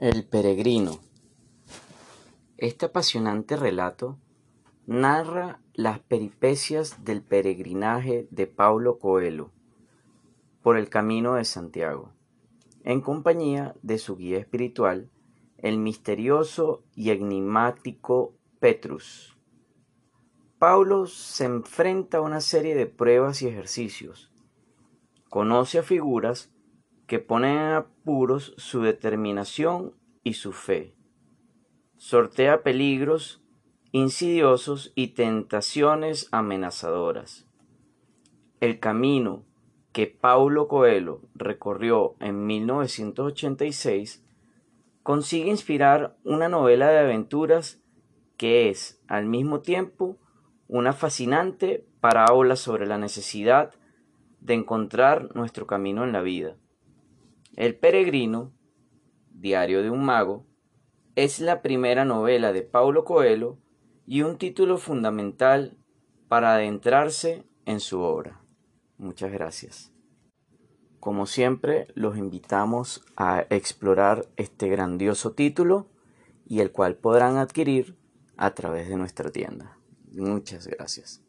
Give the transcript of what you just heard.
El peregrino. Este apasionante relato narra las peripecias del peregrinaje de Paulo Coelho por el Camino de Santiago, en compañía de su guía espiritual, el misterioso y enigmático Petrus. Paulo se enfrenta a una serie de pruebas y ejercicios. Conoce a figuras que ponen en apuros su determinación y su fe. Sortea peligros insidiosos y tentaciones amenazadoras. El camino que Paulo Coelho recorrió en 1986 consigue inspirar una novela de aventuras que es al mismo tiempo una fascinante parábola sobre la necesidad de encontrar nuestro camino en la vida. El peregrino, Diario de un mago, es la primera novela de Paulo Coelho y un título fundamental para adentrarse en su obra. Muchas gracias. Como siempre, los invitamos a explorar este grandioso título y el cual podrán adquirir a través de nuestra tienda. Muchas gracias.